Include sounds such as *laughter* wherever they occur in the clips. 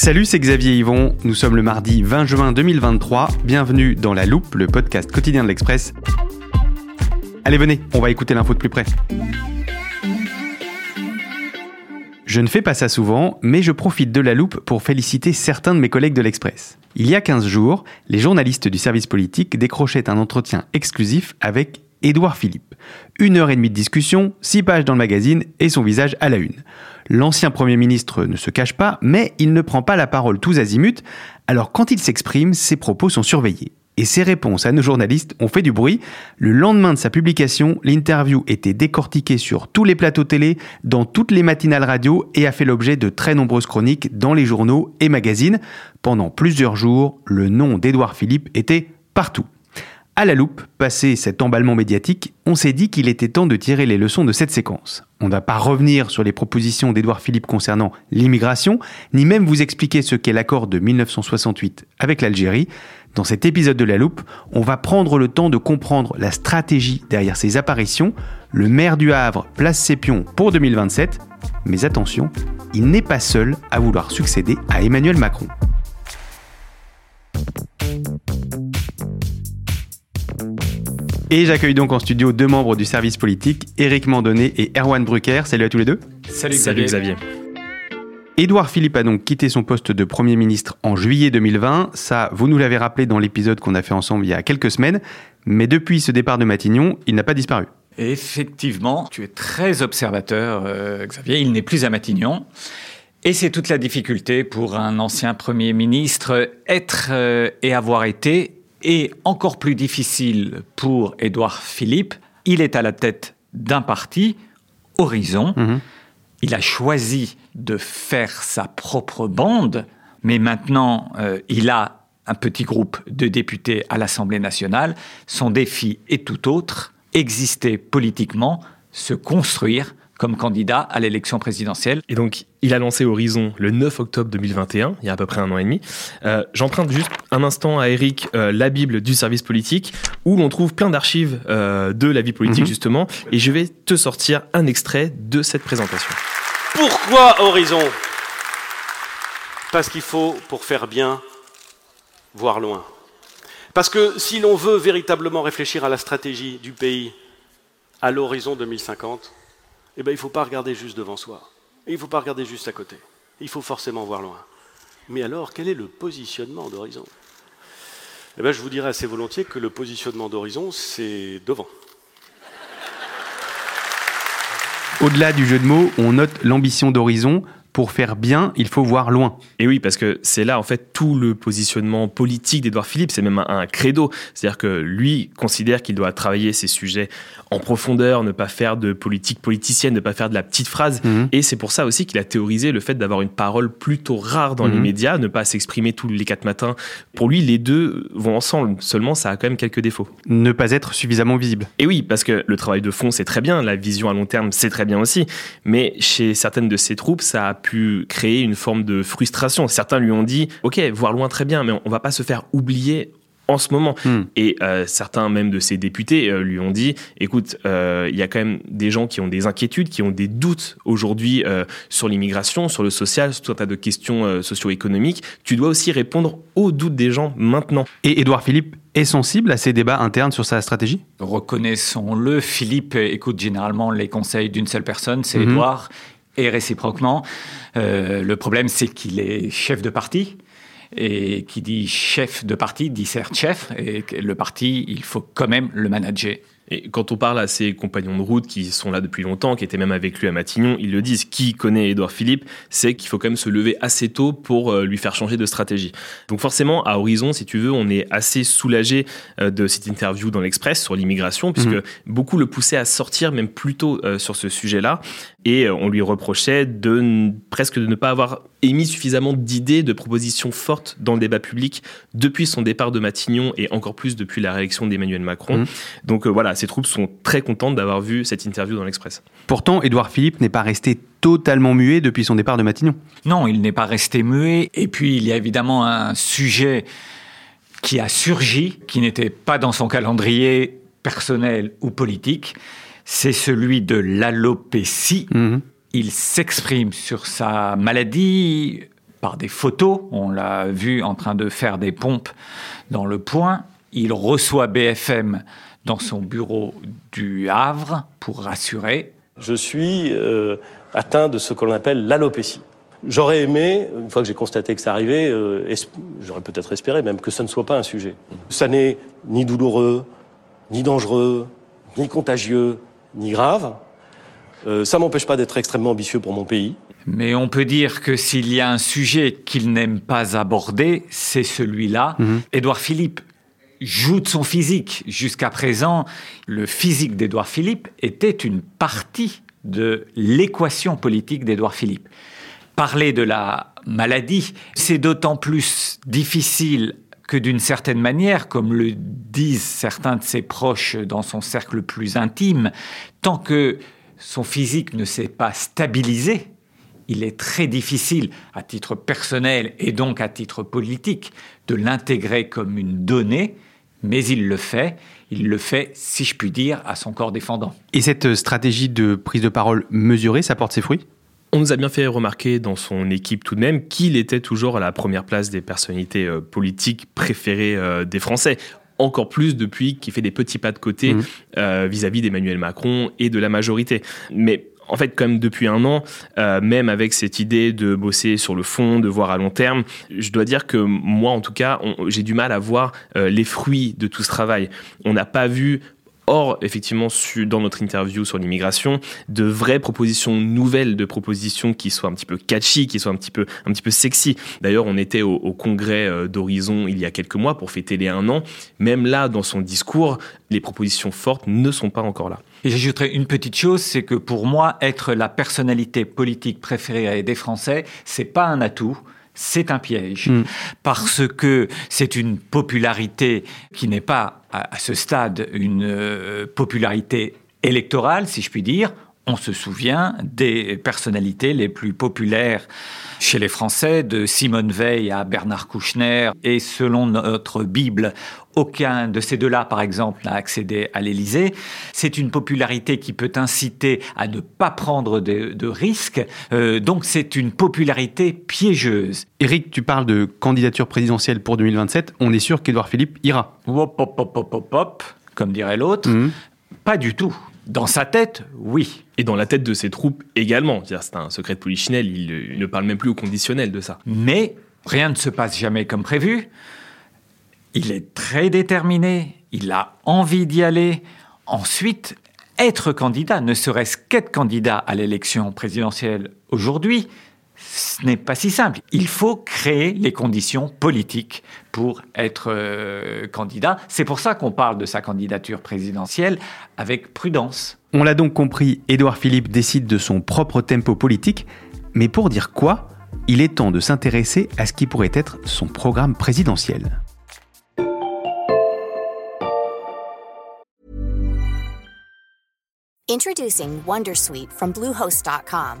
Salut, c'est Xavier Yvon. Nous sommes le mardi 20 juin 2023. Bienvenue dans La Loupe, le podcast quotidien de l'Express. Allez, venez, on va écouter l'info de plus près. Je ne fais pas ça souvent, mais je profite de la loupe pour féliciter certains de mes collègues de l'Express. Il y a 15 jours, les journalistes du service politique décrochaient un entretien exclusif avec Édouard Philippe. Une heure et demie de discussion, six pages dans le magazine et son visage à la une. L'ancien Premier ministre ne se cache pas, mais il ne prend pas la parole tous azimuts, alors quand il s'exprime, ses propos sont surveillés et ses réponses à nos journalistes ont fait du bruit. Le lendemain de sa publication, l'interview était décortiquée sur tous les plateaux télé, dans toutes les matinales radio et a fait l'objet de très nombreuses chroniques dans les journaux et magazines. Pendant plusieurs jours, le nom d'Édouard Philippe était partout. À la loupe, passé cet emballement médiatique, on s'est dit qu'il était temps de tirer les leçons de cette séquence. On ne va pas revenir sur les propositions d'Édouard Philippe concernant l'immigration, ni même vous expliquer ce qu'est l'accord de 1968 avec l'Algérie. Dans cet épisode de La Loupe, on va prendre le temps de comprendre la stratégie derrière ces apparitions. Le maire du Havre place ses pions pour 2027, mais attention, il n'est pas seul à vouloir succéder à Emmanuel Macron. Et j'accueille donc en studio deux membres du service politique, Éric Mandonnet et Erwan Brucker. Salut à tous les deux. Salut Xavier. Xavier. Édouard Philippe a donc quitté son poste de Premier ministre en juillet 2020. Ça, vous nous l'avez rappelé dans l'épisode qu'on a fait ensemble il y a quelques semaines. Mais depuis ce départ de Matignon, il n'a pas disparu. Effectivement, tu es très observateur, euh, Xavier. Il n'est plus à Matignon. Et c'est toute la difficulté pour un ancien Premier ministre être euh, et avoir été et encore plus difficile pour Édouard Philippe. Il est à la tête d'un parti, Horizon. Mhm. Il a choisi de faire sa propre bande, mais maintenant euh, il a un petit groupe de députés à l'Assemblée nationale. Son défi est tout autre, exister politiquement, se construire comme candidat à l'élection présidentielle. Et donc, il a lancé Horizon le 9 octobre 2021, il y a à peu près un an et demi. Euh, J'emprunte juste un instant à Eric euh, la Bible du service politique, où l'on trouve plein d'archives euh, de la vie politique, Mhm. justement, et je vais te sortir un extrait de cette présentation. Pourquoi Horizon? Parce qu'il faut, pour faire bien, voir loin. Parce que si l'on veut véritablement réfléchir à la stratégie du pays à l'horizon 2050, eh ben, il ne faut pas regarder juste devant soi. Il ne faut pas regarder juste à côté. Il faut forcément voir loin. Mais alors, quel est le positionnement d'Horizon? Eh ben, Je vous dirais assez volontiers que le positionnement d'Horizon, c'est devant. Au-delà du jeu de mots, on note l'ambition d'Horizon. Pour faire bien, il faut voir loin. Et oui, parce que c'est là, en fait, tout le positionnement politique d'Edouard Philippe, c'est même un, un credo. C'est-à-dire que lui considère qu'il doit travailler ces sujets en profondeur, ne pas faire de politique politicienne, ne pas faire de la petite phrase. Mhm. Et c'est pour ça aussi qu'il a théorisé le fait d'avoir une parole plutôt rare dans les Mhm. médias, ne pas s'exprimer tous les quatre matins. Pour lui, les deux vont ensemble. Seulement, ça a quand même quelques défauts. Ne pas être suffisamment visible. Et oui, parce que le travail de fond, c'est très bien, la vision à long terme, c'est très bien aussi. Mais chez certaines de ses troupes, ça a pu créer une forme de frustration. Certains lui ont dit, OK, voir loin très bien, mais on va pas se faire oublier en ce moment. Hmm. Et euh, certains même de ses députés euh, lui ont dit, écoute, euh, il y a quand même des gens qui ont des inquiétudes, qui ont des doutes aujourd'hui euh, sur l'immigration, sur le social, sur tout un tas de questions euh, socio-économiques. Tu dois aussi répondre aux doutes des gens maintenant. Et Édouard Philippe est sensible à ces débats internes sur sa stratégie? Reconnaissons-le, Philippe écoute généralement les conseils d'une seule personne, c'est Mhm. Édouard, et réciproquement. Euh, le problème, c'est qu'il est chef de parti. Et qui dit chef de parti dit certes chef, et le parti, il faut quand même le manager. Et quand on parle à ses compagnons de route qui sont là depuis longtemps, qui étaient même avec lui à Matignon, ils le disent. Qui connaît Édouard Philippe, c'est qu'il faut quand même se lever assez tôt pour euh, lui faire changer de stratégie. Donc forcément, à Horizon, si tu veux, on est assez soulagé euh, de cette interview dans l'Express sur l'immigration, puisque mhm. beaucoup le poussaient à sortir même plus tôt euh, sur ce sujet-là. Et on lui reprochait de presque de ne pas avoir émis suffisamment d'idées, de propositions fortes dans le débat public depuis son départ de Matignon et encore plus depuis la réélection d'Emmanuel Macron. Mhm. Donc voilà, ces troupes sont très contentes d'avoir vu cette interview dans l'Express. Pourtant, Édouard Philippe n'est pas resté totalement muet depuis son départ de Matignon. Non, il n'est pas resté muet. Et puis, il y a évidemment un sujet qui a surgi, qui n'était pas dans son calendrier personnel ou politique, c'est celui de l'alopécie. Mhm. Il s'exprime sur sa maladie par des photos. On l'a vu en train de faire des pompes dans le poing. Il reçoit BFM dans son bureau du Havre pour rassurer. Je suis euh, atteint de ce qu'on appelle l'alopécie. J'aurais aimé, une fois que j'ai constaté que ça arrivait, euh, j'aurais peut-être espéré même que ça ne soit pas un sujet. Ça n'est ni douloureux, ni dangereux, ni contagieux, ni grave. Euh, ça m'empêche pas d'être extrêmement ambitieux pour mon pays. Mais on peut dire que s'il y a un sujet qu'il n'aime pas aborder, c'est celui-là. Mhm. Édouard Philippe joue de son physique. Jusqu'à présent, le physique d'Édouard Philippe était une partie de l'équation politique d'Édouard Philippe. Parler de la maladie, c'est d'autant plus difficile que d'une certaine manière, comme le disent certains de ses proches dans son cercle plus intime, tant que son physique ne s'est pas stabilisé, il est très difficile, à titre personnel et donc à titre politique, de l'intégrer comme une donnée mais il le fait. Il le fait, si je puis dire, à son corps défendant. Et cette stratégie de prise de parole mesurée, ça porte ses fruits? On nous a bien fait remarquer dans son équipe tout de même qu'il était toujours à la première place des personnalités euh, politiques préférées euh, des Français encore plus depuis qu'il fait des petits pas de côté mmh. euh, vis-à-vis d'Emmanuel Macron et de la majorité. Mais en fait, comme depuis un an, euh, même avec cette idée de bosser sur le fond, de voir à long terme, je dois dire que moi, en tout cas, j'ai du mal à voir euh, les fruits de tout ce travail. On n'a pas vu Or, effectivement, dans notre interview sur l'immigration, de vraies propositions nouvelles, de propositions qui soient un petit peu catchy, qui soient un petit peu, un petit peu sexy. D'ailleurs, on était au, congrès euh, d'Horizon il y a quelques mois pour fêter les un an. Même là, dans son discours, les propositions fortes ne sont pas encore là. Et j'ajouterais une petite chose, c'est que pour moi, être la personnalité politique préférée des Français, c'est pas un atout c'est un piège mm. parce que c'est une popularité qui n'est pas à, ce stade une euh, popularité électorale, si je puis dire. On se souvient des personnalités les plus populaires chez les Français, de Simone Veil à Bernard Kouchner, et selon notre Bible, aucun de ces deux-là, par exemple, n'a accédé à l'Élysée. C'est une popularité qui peut inciter à ne pas prendre de, risques. Euh, donc c'est une popularité piégeuse. Éric, tu parles de candidature présidentielle pour 2027. On est sûr qu'Édouard Philippe ira. Hop, hop, hop, hop, hop, hop, comme dirait l'autre. Mmh. Pas du tout. Dans sa tête, oui. Et dans la tête de ses troupes également. C'est un secret de Polichinelle, il, ne parle même plus au conditionnel de ça. Mais rien ne se passe jamais comme prévu. Il est très déterminé, il a envie d'y aller. Ensuite, être candidat, ne serait-ce qu'être candidat à l'élection présidentielle aujourd'hui, ce n'est pas si simple. Il faut créer les conditions politiques pour être euh, candidat. C'est pour ça qu'on parle de sa candidature présidentielle avec prudence. On l'a donc compris, Édouard Philippe décide de son propre tempo politique, mais pour dire quoi Il est temps de s'intéresser à ce qui pourrait être son programme présidentiel. Introducing Wondersuite from Bluehost.com.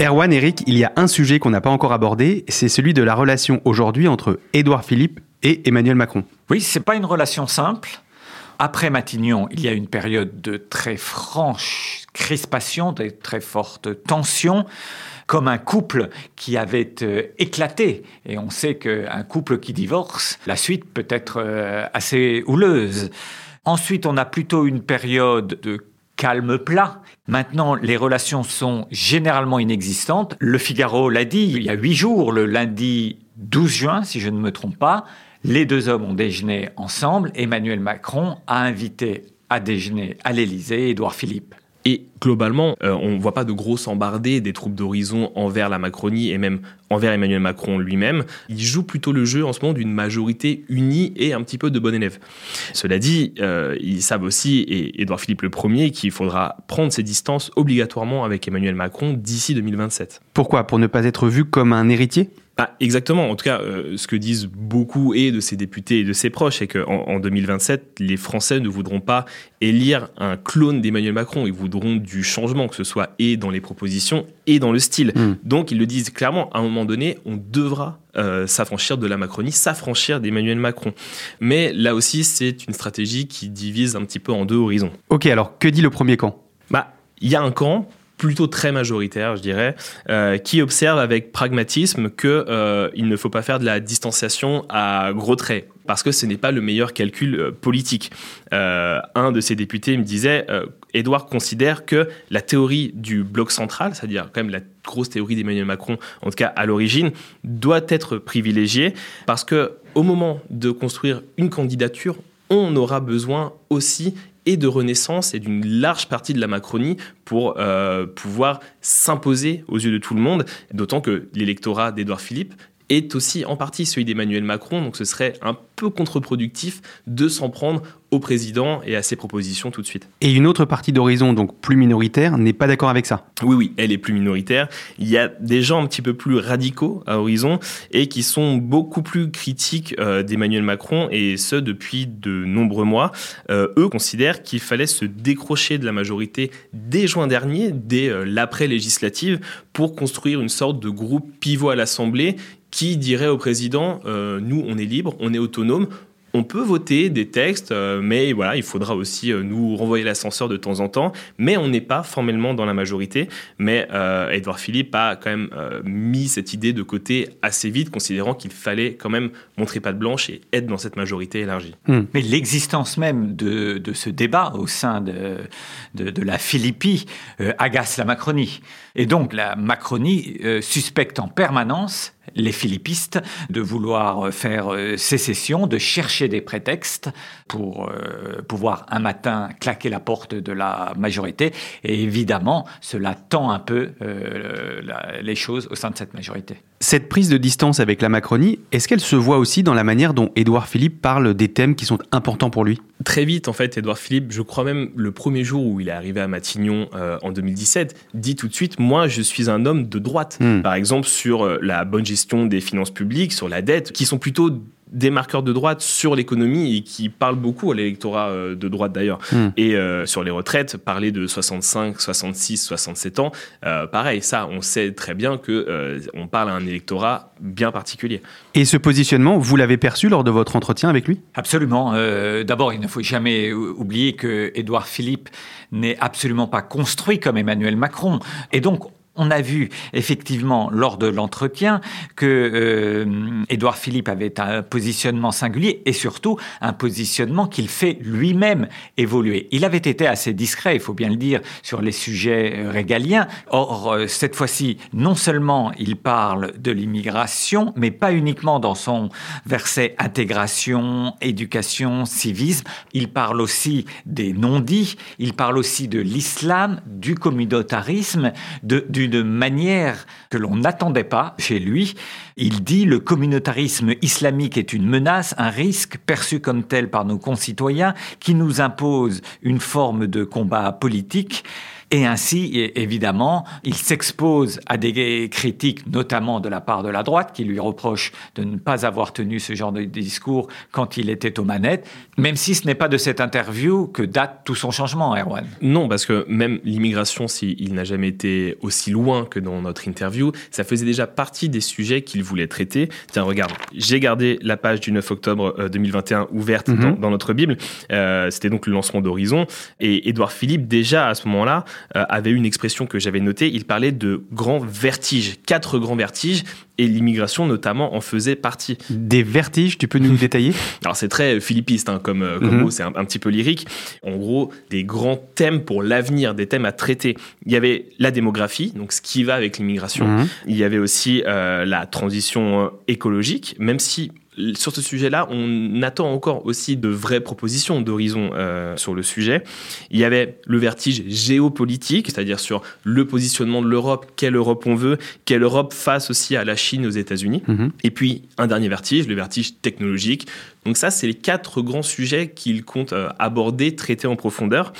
Erwan, Eric, il y a un sujet qu'on n'a pas encore abordé, c'est celui de la relation aujourd'hui entre Édouard Philippe et Emmanuel Macron. Oui, c'est pas une relation simple. Après Matignon, il y a une période de très franche crispation, de très forte tension comme un couple qui avait euh, éclaté. Et on sait qu'un couple qui divorce, la suite peut être euh, assez houleuse. Ensuite, on a plutôt une période de calme plat. Maintenant, les relations sont généralement inexistantes. Le Figaro l'a dit il y a huit jours, le lundi 12 juin, si je ne me trompe pas, les deux hommes ont déjeuné ensemble. Emmanuel Macron a invité à déjeuner à l'Élysée Édouard Philippe. Et globalement, euh, on ne voit pas de grosses embardées des troupes d'horizon envers la Macronie et même envers Emmanuel Macron lui-même. Il joue plutôt le jeu en ce moment d'une majorité unie et un petit peu de bon élève. Cela dit, euh, ils savent aussi, et Édouard Philippe le premier, qu'il faudra prendre ses distances obligatoirement avec Emmanuel Macron d'ici 2027. Pourquoi? Pour ne pas être vu comme un héritier? Ah, exactement. En tout cas, euh, ce que disent beaucoup et de ses députés et de ses proches, c'est qu'en en 2027, les Français ne voudront pas élire un clone d'Emmanuel Macron. Ils voudront du changement, que ce soit et dans les propositions et dans le style. Hmm. Donc, ils le disent clairement, à un moment donné, on devra euh, s'affranchir de la Macronie, s'affranchir d'Emmanuel Macron. Mais là aussi, c'est une stratégie qui divise un petit peu en deux horizons. Ok, alors que dit le premier camp? Bah, il y a un camp plutôt très majoritaire, je dirais, euh, qui observe avec pragmatisme qu'il euh, ne faut pas faire de la distanciation à gros traits, parce que ce n'est pas le meilleur calcul euh, politique. un de ses députés me disait, Edouard considère que la théorie du bloc central, c'est-à-dire quand même la grosse théorie d'Emmanuel Macron, en tout cas à l'origine, doit être privilégiée, parce que au moment de construire une candidature, on aura besoin aussi et de renaissance et d'une large partie de la Macronie pour euh, pouvoir s'imposer aux yeux de tout le monde, d'autant que l'électorat d'Édouard Philippe est aussi en partie celui d'Emmanuel Macron, donc ce serait un peu contre-productif de s'en prendre au président et à ses propositions tout de suite. Et une autre partie d'Horizon, donc plus minoritaire, n'est pas d'accord avec ça Oui, oui, elle est plus minoritaire. Il y a des gens un petit peu plus radicaux à Horizon et qui sont beaucoup plus critiques euh, d'Emmanuel Macron et ce depuis de nombreux mois. Euh, eux considèrent qu'il fallait se décrocher de la majorité dès juin dernier, dès euh, l'après-législative, pour construire une sorte de groupe pivot à l'Assemblée qui dirait au président, nous on est libre, on est autonome, on peut voter des textes, euh, mais voilà, il faudra aussi euh, nous renvoyer l'ascenseur de temps en temps. Mais on n'est pas formellement dans la majorité. Mais euh, Edouard Philippe a quand même mis cette idée de côté assez vite, considérant qu'il fallait quand même montrer patte blanche et être dans cette majorité élargie. Hmm. Mais l'existence même de, ce débat au sein de, de, la Philippie agace la Macronie. Et donc la Macronie suspecte en permanence les philippistes de vouloir faire euh, sécession, de chercher des prétextes pour euh, pouvoir un matin claquer la porte de la majorité. Et évidemment, cela tend un peu euh, les choses au sein de cette majorité. Cette prise de distance avec la Macronie, est-ce qu'elle se voit aussi dans la manière dont Édouard Philippe parle des thèmes qui sont importants pour lui? Très vite, en fait, Édouard Philippe, je crois même le premier jour où il est arrivé à Matignon en 2017, dit tout de suite, moi je suis un homme de droite. Hmm. Par exemple, sur la bonne gestion des finances publiques, sur la dette, qui sont plutôt des marqueurs de droite sur l'économie et qui parlent beaucoup à l'électorat euh, de droite d'ailleurs. Hmm. Et euh, sur les retraites, parler de 65, 66, 67 ans, euh, pareil, ça, on sait très bien que on parle à un électorat bien particulier. Et ce positionnement, vous l'avez perçu lors de votre entretien avec lui? Absolument. D'abord, il ne faut jamais oublier que Édouard Philippe n'est absolument pas construit comme Emmanuel Macron. Et donc, on a vu effectivement lors de l'entretien que euh, Édouard Philippe avait un positionnement singulier et surtout un positionnement qu'il fait lui-même évoluer. Il avait été assez discret, il faut bien le dire, sur les sujets euh, régaliens. Or, euh, cette fois-ci, non seulement il parle de l'immigration, mais pas uniquement dans son verset intégration, éducation, civisme. Il parle aussi des non-dits, il parle aussi de l'islam, du communautarisme, de, du d'une manière que l'on n'attendait pas chez lui. Il dit le communautarisme islamique est une menace, un risque perçu comme tel par nos concitoyens qui nous impose une forme de combat politique Et ainsi, évidemment, il s'expose à des critiques, notamment de la part de la droite, qui lui reproche de ne pas avoir tenu ce genre de discours quand il était aux manettes, même si ce n'est pas de cette interview que date tout son changement, Erwan. Non, parce que même l'immigration, s'il n'a jamais été aussi loin que dans notre interview, ça faisait déjà partie des sujets qu'il voulait traiter. Tiens, regarde, j'ai gardé la page du 9 octobre 2021 euh, ouverte mhm. dans, notre Bible. Euh, c'était donc le lancement d'Horizon. Et Édouard Philippe, déjà à ce moment-là, avait une expression que j'avais notée. Il parlait de grands vertiges, quatre grands vertiges et l'immigration notamment en faisait partie. Des vertiges, tu peux nous *laughs* détailler? Alors c'est très philippiste hein, comme, comme mhm. mot, c'est un, petit peu lyrique. En gros, des grands thèmes pour l'avenir, des thèmes à traiter. Il y avait la démographie, donc ce qui va avec l'immigration. Mhm. Il y avait aussi euh, la transition écologique, même si sur ce sujet-là, on attend encore aussi de vraies propositions d'horizon euh, sur le sujet. Il y avait le vertige géopolitique, c'est-à-dire sur le positionnement de l'Europe, quelle Europe on veut, quelle Europe face aussi à la Chine, aux États-Unis. Mhm. Et puis un dernier vertige, le vertige technologique. Donc ça, c'est les quatre grands sujets qu'il compte euh, aborder, traiter en profondeur.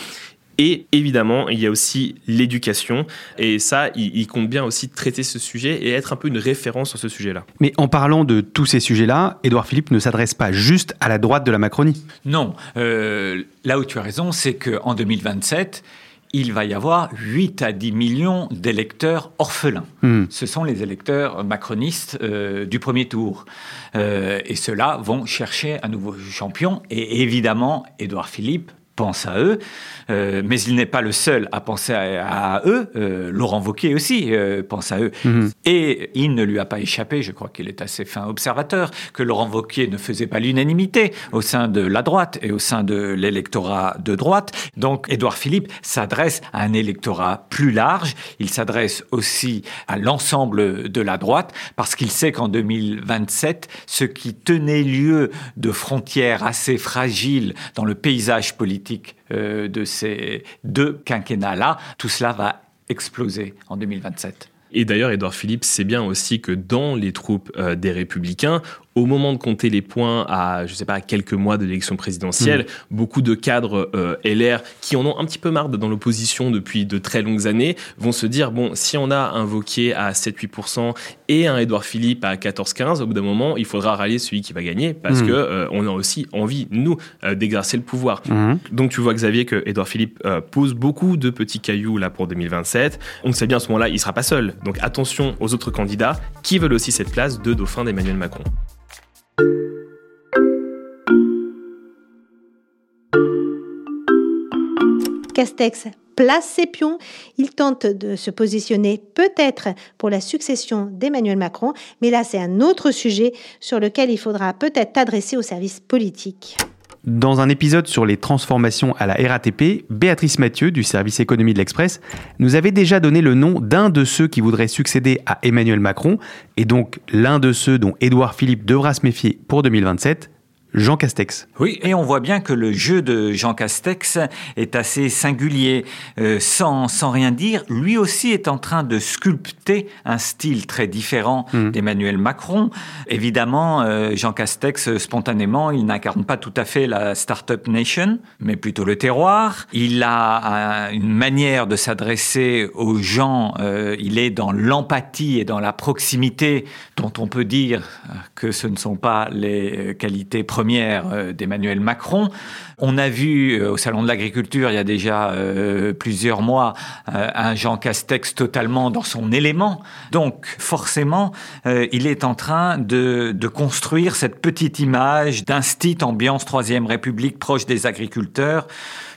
Et évidemment, il y a aussi l'éducation. Et ça, il, compte bien aussi traiter ce sujet et être un peu une référence sur ce sujet-là. Mais en parlant de tous ces sujets-là, Édouard Philippe ne s'adresse pas juste à la droite de la Macronie. Non. Euh, là où tu as raison, c'est qu'en 2027, il va y avoir 8 à 10 millions d'électeurs orphelins. Hmm. Ce sont les électeurs macronistes euh, du premier tour. Euh, et ceux-là vont chercher un nouveau champion. Et évidemment, Édouard Philippe pense à eux, euh, mais il n'est pas le seul à penser à, eux. Euh, Laurent Wauquiez aussi euh, pense à eux. Mhm. Et il ne lui a pas échappé, je crois qu'il est assez fin observateur, que Laurent Wauquiez ne faisait pas l'unanimité au sein de la droite et au sein de l'électorat de droite. Donc Édouard Philippe s'adresse à un électorat plus large. Il s'adresse aussi à l'ensemble de la droite parce qu'il sait qu'en 2027, ce qui tenait lieu de frontières assez fragiles dans le paysage politique euh, de ces deux quinquennats-là, tout cela va exploser en 2027. Et d'ailleurs, Édouard Philippe sait bien aussi que dans les troupes euh, des Républicains, au moment de compter les points à, je sais pas, à quelques mois de l'élection présidentielle, hmm. beaucoup de cadres euh, LR qui en ont un petit peu marre dans l'opposition depuis de très longues années vont se dire bon, si on a un Vauquier à 7-8% et un Édouard Philippe à 14-15, au bout d'un moment, il faudra rallier celui qui va gagner parce hmm. que euh, on a aussi envie nous euh, d'exercer le pouvoir. Hmm. Donc tu vois Xavier que Édouard Philippe pose beaucoup de petits cailloux là pour 2027. On sait bien à ce moment-là, il sera pas seul. Donc attention aux autres candidats qui veulent aussi cette place de dauphin d'Emmanuel Macron. Castex place ses pions. Il tente de se positionner peut-être pour la succession d'Emmanuel Macron, mais là c'est un autre sujet sur lequel il faudra peut-être t'adresser au service politique. Dans un épisode sur les transformations à la RATP, Béatrice Mathieu du service économie de l'Express nous avait déjà donné le nom d'un de ceux qui voudraient succéder à Emmanuel Macron, et donc l'un de ceux dont Édouard Philippe devra se méfier pour 2027, Jean Castex. Oui, et on voit bien que le jeu de Jean Castex est assez singulier. Euh, sans, sans rien dire, lui aussi est en train de sculpter un style très différent hmm. d'Emmanuel Macron. Évidemment, euh, Jean Castex, spontanément, il n'incarne pas tout à fait la Startup Nation, mais plutôt le terroir. Il a une manière de s'adresser aux gens, euh, il est dans l'empathie et dans la proximité dont on peut dire que ce ne sont pas les qualités première euh, d'Emmanuel Macron. On a vu euh, au Salon de l'Agriculture, il y a déjà euh, plusieurs mois, un Jean Castex totalement dans son élément. Donc forcément, il est en train de, construire cette petite image d'un style ambiance Troisième République proche des agriculteurs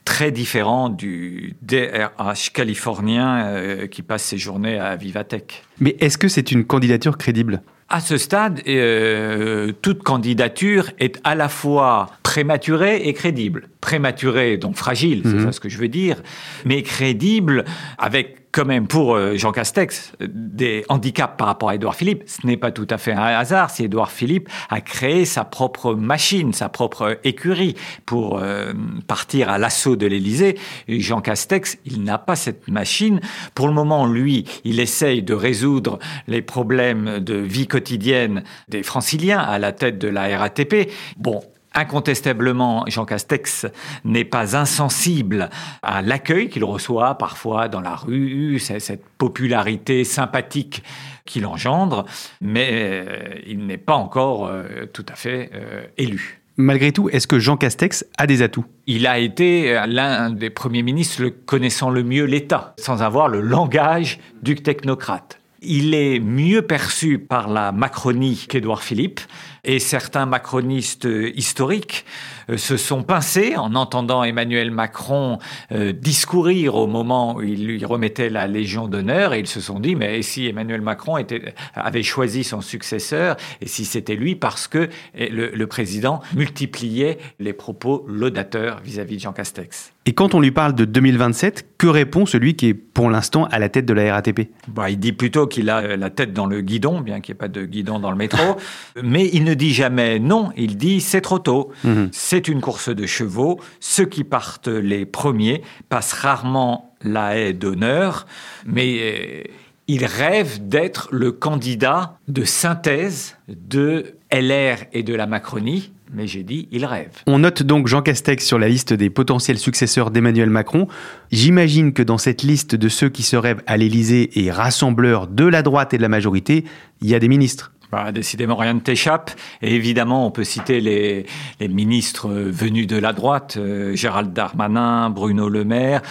très différent du DRH californien qui passe ses journées à Vivatech. Mais est-ce que c'est une candidature crédible? À ce stade, euh, toute candidature est à la fois prématurée et crédible. Prématurée, donc fragile, c'est mhm. ça ce que je veux dire, mais crédible avec quand même pour euh, Jean Castex des handicaps par rapport à Édouard Philippe. Ce n'est pas tout à fait un hasard si Édouard Philippe a créé sa propre machine, sa propre écurie pour euh, partir à l'assaut de l'Élysée. Jean Castex, il n'a pas cette machine. Pour le moment, lui, il essaye de résoudre les problèmes de vie quotidienne des franciliens à la tête de la RATP. Bon, Incontestablement, Jean Castex n'est pas insensible à l'accueil qu'il reçoit parfois dans la rue, cette popularité sympathique qu'il engendre, mais euh, il n'est pas encore euh, tout à fait euh, élu. Malgré tout, est-ce que Jean Castex a des atouts? Il a été l'un des premiers ministres connaissant le mieux l'État, sans avoir le langage du technocrate. Il est mieux perçu par la Macronie qu'Édouard Philippe, et certains macronistes historiques euh, se sont pincés en entendant Emmanuel Macron euh, discourir au moment où il lui remettait la Légion d'honneur et ils se sont dit mais si Emmanuel Macron avait choisi son successeur et si c'était lui parce que le, le, président multipliait les propos laudateurs vis-à-vis de Jean Castex? Et quand on lui parle de 2027, que répond celui qui est pour l'instant à la tête de la RATP bah, Il dit plutôt qu'il a la tête dans le guidon, bien qu'il n'y ait pas de guidon dans le métro, *laughs* mais il ne dit jamais non, il dit c'est trop tôt. Mhm. C'est une course de chevaux. Ceux qui partent les premiers passent rarement la haie d'honneur, mais euh, il rêve d'être le candidat de synthèse de LR et de la Macronie. Mais j'ai dit, il rêve. On note donc Jean Castex sur la liste des potentiels successeurs d'Emmanuel Macron. J'imagine que dans cette liste de ceux qui se rêvent à l'Élysée et rassembleurs de la droite et de la majorité, il y a des ministres. Bah, décidément, rien ne t'échappe. Et évidemment, on peut citer les, ministres venus de la droite, euh, Gérald Darmanin, Bruno Le Maire.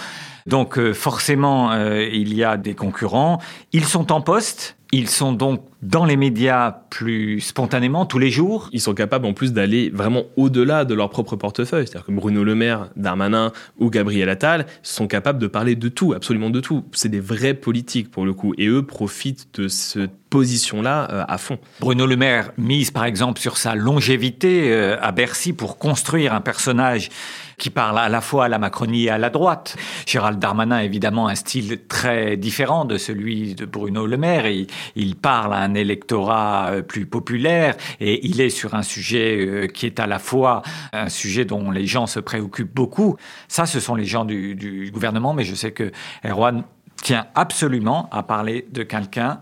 Donc euh, forcément, euh, il y a des concurrents. Ils sont en poste. Ils sont donc dans les médias plus spontanément tous les jours. Ils sont capables en plus d'aller vraiment au-delà de leur propre portefeuille. C'est-à-dire que Bruno Le Maire, Darmanin ou Gabriel Attal sont capables de parler de tout, absolument de tout. C'est des vrais politiques pour le coup. Et eux profitent de cette position-là euh, à fond. Bruno Le Maire mise par exemple sur sa longévité euh, à Bercy pour construire un personnage qui parle à la fois à la Macronie et à la droite. Gérald Darmanin, évidemment, un style très différent de celui de Bruno Le Maire. Il, il parle à un électorat euh, plus populaire et il est sur un sujet euh, qui est à la fois un sujet dont les gens se préoccupent beaucoup. Ça, ce sont les gens du, du gouvernement, mais je sais que Erwan tient absolument à parler de quelqu'un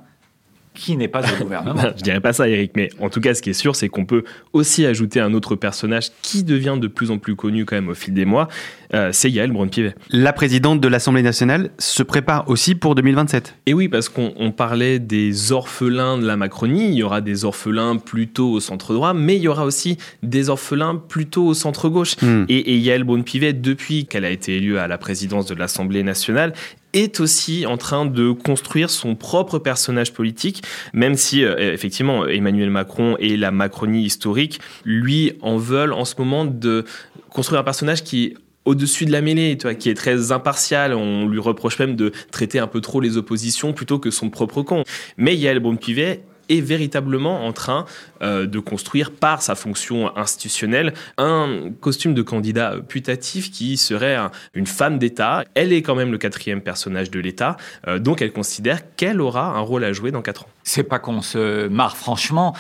qui n'est pas au *laughs* gouvernement. je dirais pas ça, Eric, mais en tout cas, ce qui est sûr, c'est qu'on peut aussi ajouter un autre personnage qui devient de plus en plus connu quand même au fil des mois, euh, c'est Yael Braun-Pivet. La présidente de l'Assemblée nationale se prépare aussi pour 2027. Et oui, parce qu'on parlait des orphelins de la Macronie, il y aura des orphelins plutôt au centre droit, mais il y aura aussi des orphelins plutôt au centre gauche. Hmm. Et, et Yael Braun-Pivet, depuis qu'elle a été élue à la présidence de l'Assemblée nationale, est aussi en train de construire son propre personnage politique, même si euh, effectivement Emmanuel Macron et la Macronie historique lui en veulent en ce moment de construire un personnage qui au-dessus de la mêlée, qui est très impartial. On lui reproche même de traiter un peu trop les oppositions plutôt que son propre camp. Mais Yael Braun-Pivet est véritablement en train euh, de construire par sa fonction institutionnelle un costume de candidat putatif qui serait une femme d'État. Elle est quand même le quatrième personnage de l'État, euh, donc elle considère qu'elle aura un rôle à jouer dans quatre ans. C'est pas qu'on se marre franchement,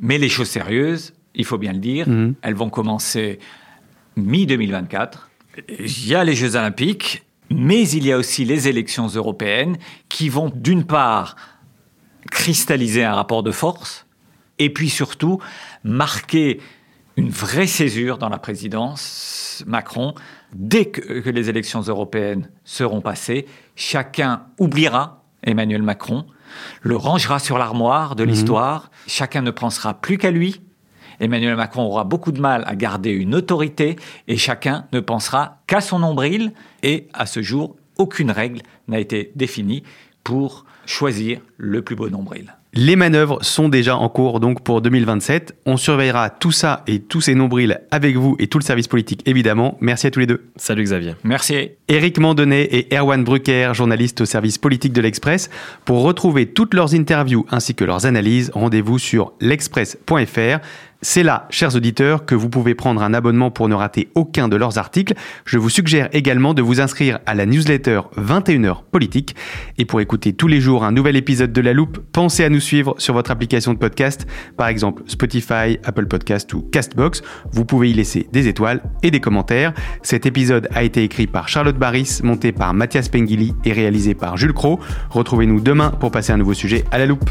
mais les choses sérieuses, il faut bien le dire, mhm. elles vont commencer mi-2024. Il y a les Jeux olympiques, mais il y a aussi les élections européennes qui vont d'une part cristalliser un rapport de force et puis surtout marquer une vraie césure dans la présidence Macron. Dès que, les élections européennes seront passées, chacun oubliera Emmanuel Macron, le rangera sur l'armoire de mhm. l'histoire, chacun ne pensera plus qu'à lui. Emmanuel Macron aura beaucoup de mal à garder une autorité et chacun ne pensera qu'à son nombril. Et à ce jour, aucune règle n'a été définie pour choisir le plus beau nombril. Les manœuvres sont déjà en cours donc pour 2027. On surveillera tout ça et tous ces nombrils avec vous et tout le service politique évidemment. Merci à tous les deux. Salut Xavier. Merci. Éric Mandonnet et Erwan Brucker, journalistes au service politique de l'Express. Pour retrouver toutes leurs interviews ainsi que leurs analyses, rendez-vous sur l'express.fr. C'est là, chers auditeurs, que vous pouvez prendre un abonnement pour ne rater aucun de leurs articles. Je vous suggère également de vous inscrire à la newsletter 21h politique. Et pour écouter tous les jours un nouvel épisode de La Loupe, pensez à nous suivre sur votre application de podcast, par exemple Spotify, Apple Podcast ou Castbox. Vous pouvez y laisser des étoiles et des commentaires. Cet épisode a été écrit par Charlotte Barris, monté par Mathias Pengili et réalisé par Jules Cro. Retrouvez-nous demain pour passer un nouveau sujet à La Loupe.